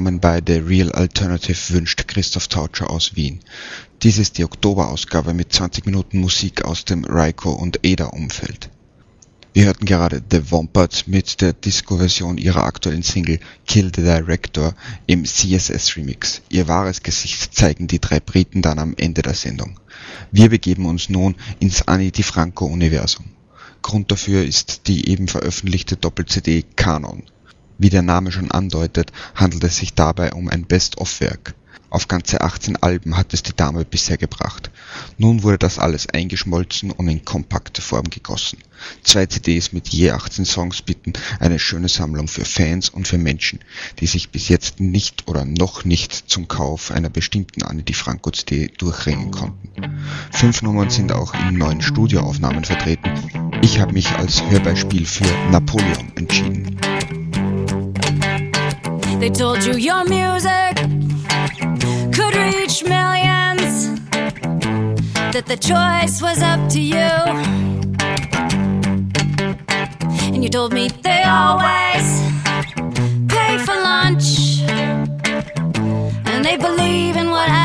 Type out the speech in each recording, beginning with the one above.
Willkommen bei The Real Alternative wünscht Christoph Tautscher aus Wien. Dies ist die Oktoberausgabe mit 20 Minuten Musik aus dem Raiko und Eda Umfeld. Wir hörten gerade The Wombats mit der Disco-Version ihrer aktuellen Single Kill the Director im CSS Remix. Ihr wahres Gesicht zeigen die drei Briten dann am Ende der Sendung. Wir begeben uns nun ins Ani DiFranco Universum. Grund dafür ist die eben veröffentlichte Doppel-CD Kanon. Wie der Name schon andeutet, handelt es sich dabei um ein Best-of-Werk. Auf ganze 18 Alben hat es die Dame bisher gebracht. Nun wurde das alles eingeschmolzen und in kompakte Form gegossen. Zwei CDs mit je 18 Songs bieten eine schöne Sammlung für Fans und für Menschen, die sich bis jetzt nicht oder noch nicht zum Kauf einer bestimmten Anne Di Franco CD durchringen konnten. Fünf Nummern sind auch in neuen Studioaufnahmen vertreten. Ich habe mich als Hörbeispiel für Napoleon entschieden. They told you your music could reach millions, that the choice was up to you. And you told me they always pay for lunch, and they believe in what I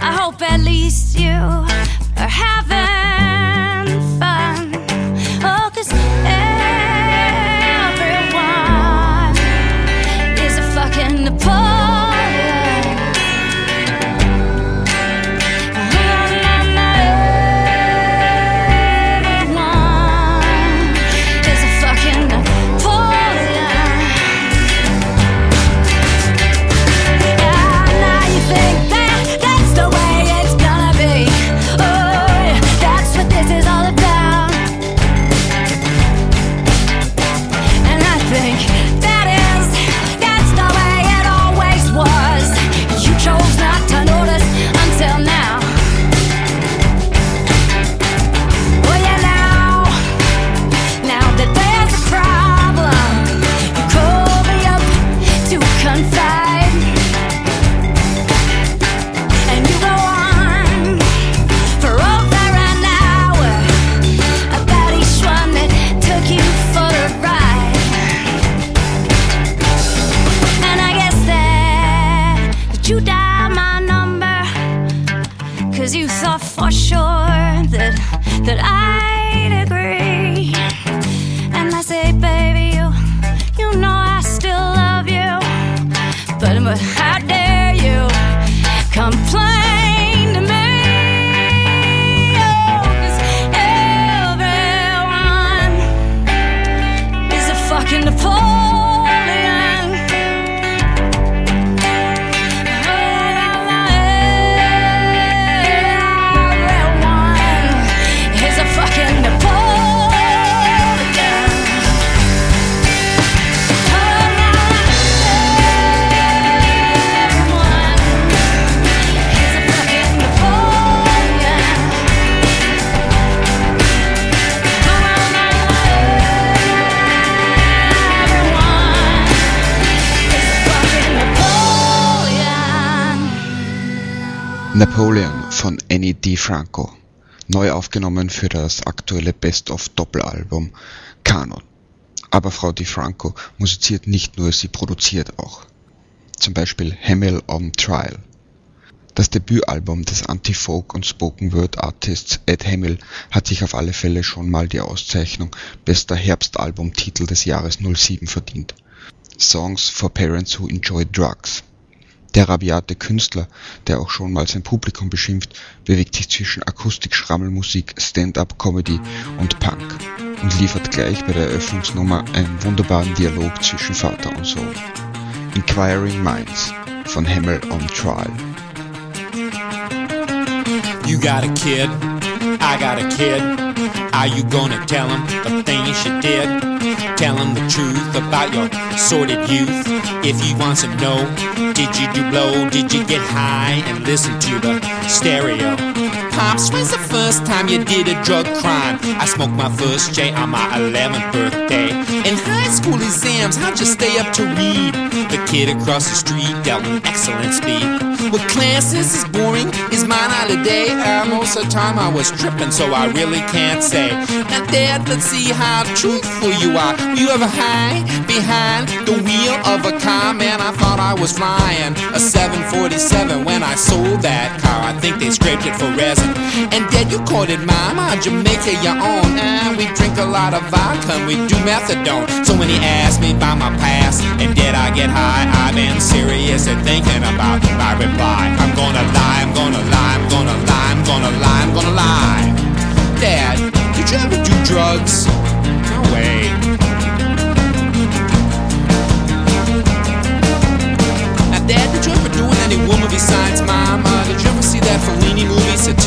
I hope at least you are happy. Instagram. Napoleon von Annie D. Franco, neu aufgenommen für das aktuelle Best-of-Doppelalbum Kanon. Aber Frau Di Franco musiziert nicht nur, sie produziert auch. Zum Beispiel Hamill on Trial. Das Debütalbum des Anti-Folk und Spoken Word Artists Ed Hamill hat sich auf alle Fälle schon mal die Auszeichnung bester Herbstalbumtitel des Jahres 07 verdient. Songs for Parents Who Enjoy Drugs. Der rabiate Künstler, der auch schon mal sein Publikum beschimpft, bewegt sich zwischen Akustik-Schrammelmusik, Stand-up-Comedy und Punk und liefert gleich bei der Eröffnungsnummer einen wunderbaren Dialog zwischen Vater und Sohn. Inquiring Minds von Hamel on Trial. You got a kid, I got a kid. Are you gonna tell him the things you did? Tell him the truth about your sordid youth. If he wants to know, did you do blow? Did you get high and listen to the stereo? Pops, when's the first time you did a drug crime? I smoked my first J on my 11th birthday. In high school exams, how'd you stay up to read? The kid across the street dealt excellent speed. What classes is boring? Is mine out of day? Uh, most of the time I was tripping, so I really can't say. Now, Dad, let's see how truthful you are. You ever high behind the wheel of a car? Man, I thought I was flying a 747 when I sold that car. I think they scraped it for resin. And Dad, you called it mine. On Jamaica, your own. And we drink a lot of vodka we do methadone. So when he asked me about my past and did I get high, I've been serious and thinking about my reply. I'm gonna lie, I'm gonna lie, I'm gonna lie, I'm gonna lie, I'm gonna lie. Dad, did you ever do drugs?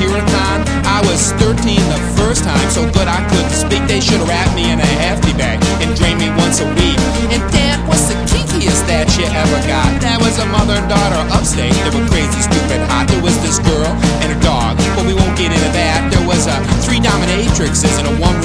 I was 13 the first time, so good I couldn't speak. They should wrapped me in a hefty bag and drained me once a week. And Dad, what's the kinkiest that you ever got? That was a mother and daughter upstate. They were crazy, stupid, hot. There was this girl and a dog, but we won't get into that. There was a three dominatrixes and a times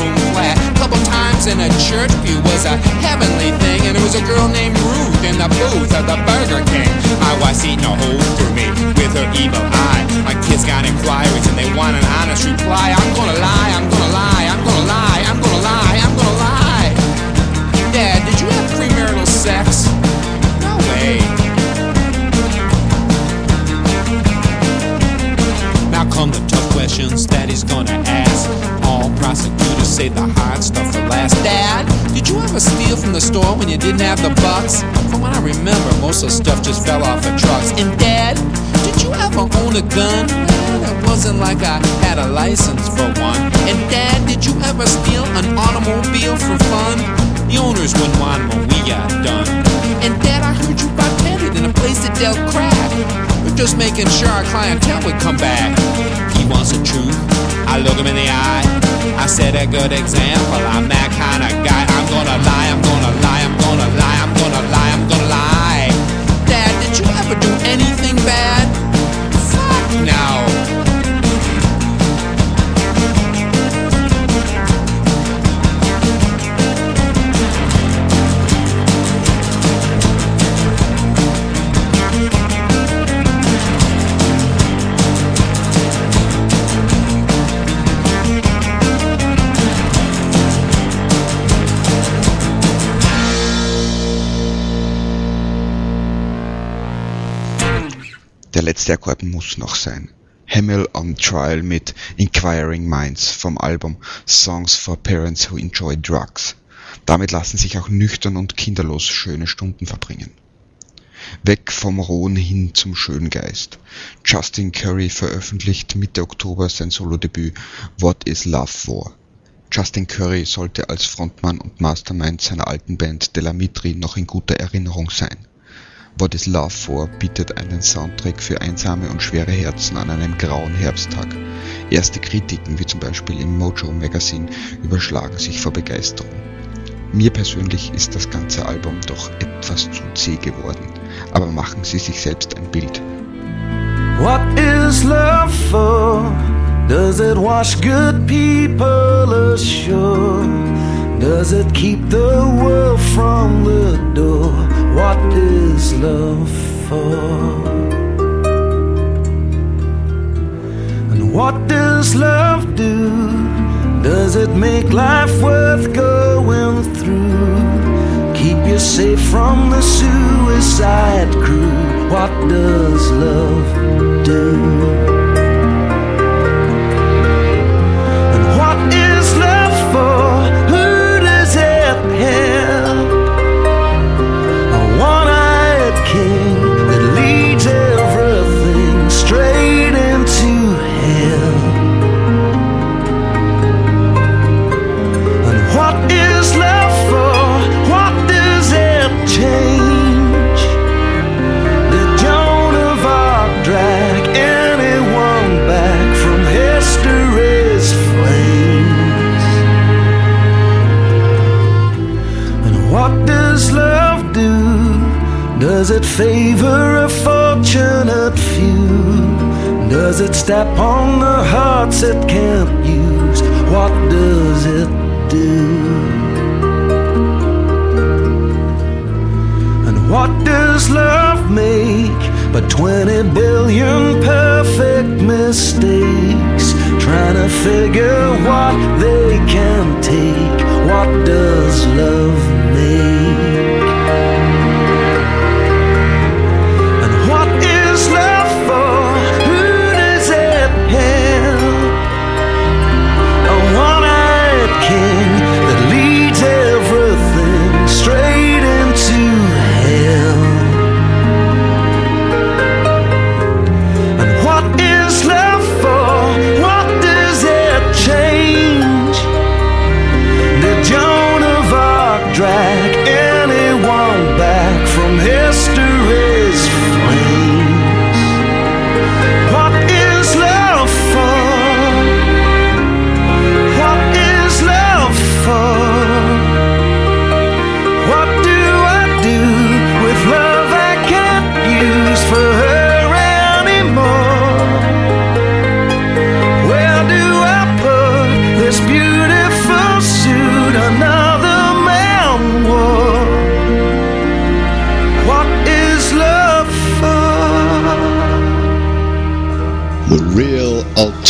in a church pew was a heavenly thing, and it was a girl named Ruth in the booth of the Burger King. My wife's eating a hole through me with her evil eye. My kids got inquiries and they want an honest reply. I'm gonna lie, I'm gonna lie, I'm gonna lie, I'm gonna lie, I'm gonna lie. Dad, did you have premarital sex? No way. Now come the tough questions that he's gonna ask. All prosecutors say the hard stuff for last. Dad, did you ever steal from the store when you didn't have the bucks? From what I remember, most of the stuff just fell off of trucks. And Dad, did you ever own a gun? It wasn't like I had a license for one. And Dad, did you ever steal an automobile for fun? The owners wouldn't 'em when we got done. And Dad, I heard you bartended in a place that dealt crack. We're just making sure our clientele would come back he wants the truth. I look him in the eye. I set a good example. I'm that kind of guy. I'm gonna lie. I'm gonna lie. I'm gonna lie. I'm gonna lie. I'm gonna lie. Dad, did you ever do anything bad? Fuck no. Letzte Akkord muss noch sein. Hamill on Trial mit Inquiring Minds vom Album Songs for Parents Who Enjoy Drugs. Damit lassen sich auch nüchtern und kinderlos schöne Stunden verbringen. Weg vom Rohen hin zum Schöngeist. Justin Curry veröffentlicht Mitte Oktober sein Solodebüt What is Love For? Justin Curry sollte als Frontmann und Mastermind seiner alten Band Delamitri noch in guter Erinnerung sein. What is Love For bietet einen Soundtrack für einsame und schwere Herzen an einem grauen Herbsttag. Erste Kritiken, wie zum Beispiel im Mojo Magazine, überschlagen sich vor Begeisterung. Mir persönlich ist das ganze Album doch etwas zu zäh geworden, aber machen Sie sich selbst ein Bild. What is love for? Does it wash good people ashore? Does it keep the world from the door? What is love for? And what does love do? Does it make life worth going through? Keep you safe from the suicide crew. What does love do? Step on the hearts it can't use? What does it do? And what does love make but 20 billion perfect mistakes? Trying to figure what they can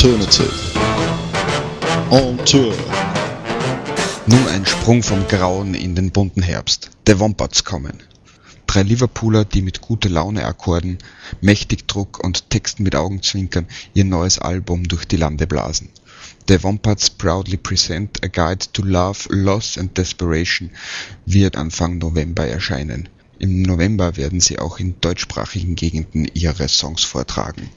Alternative. On Tour. Nun ein Sprung vom Grauen in den bunten Herbst. The Wombats kommen. Drei Liverpooler, die mit gute Laune Akkorden, mächtig Druck und Texten mit Augenzwinkern ihr neues Album durch die Lande blasen. The Wombats proudly present A Guide to Love, Loss and Desperation wird Anfang November erscheinen. Im November werden sie auch in deutschsprachigen Gegenden ihre Songs vortragen.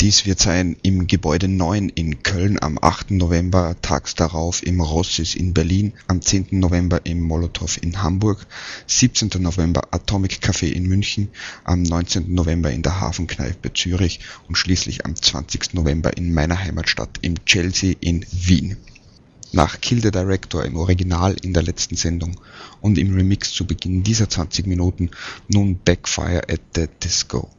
Dies wird sein im Gebäude 9 in Köln am 8. November, tags darauf im Rossis in Berlin, am 10. November im Molotow in Hamburg, 17. November Atomic Café in München, am 19. November in der Hafenkneipe Zürich und schließlich am 20. November in meiner Heimatstadt im Chelsea in Wien. Nach Kill the Director im Original in der letzten Sendung und im Remix zu Beginn dieser 20 Minuten nun Backfire at the Disco.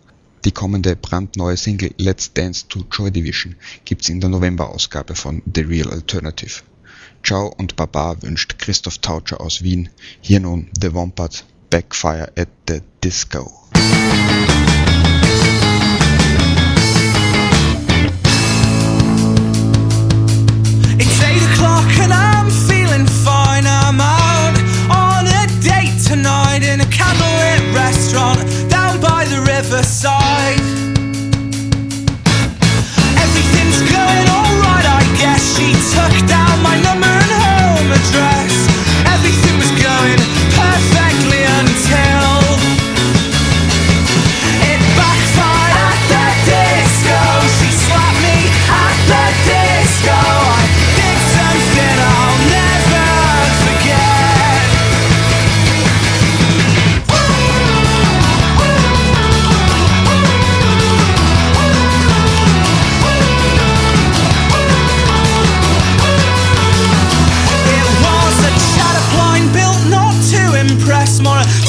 Die kommende brandneue Single Let's Dance to Joy Division gibt's in der November-Ausgabe von The Real Alternative. Ciao und Baba wünscht Christoph Tautscher aus Wien. Hier nun The Wombats Backfire at the Disco. Tomorrow.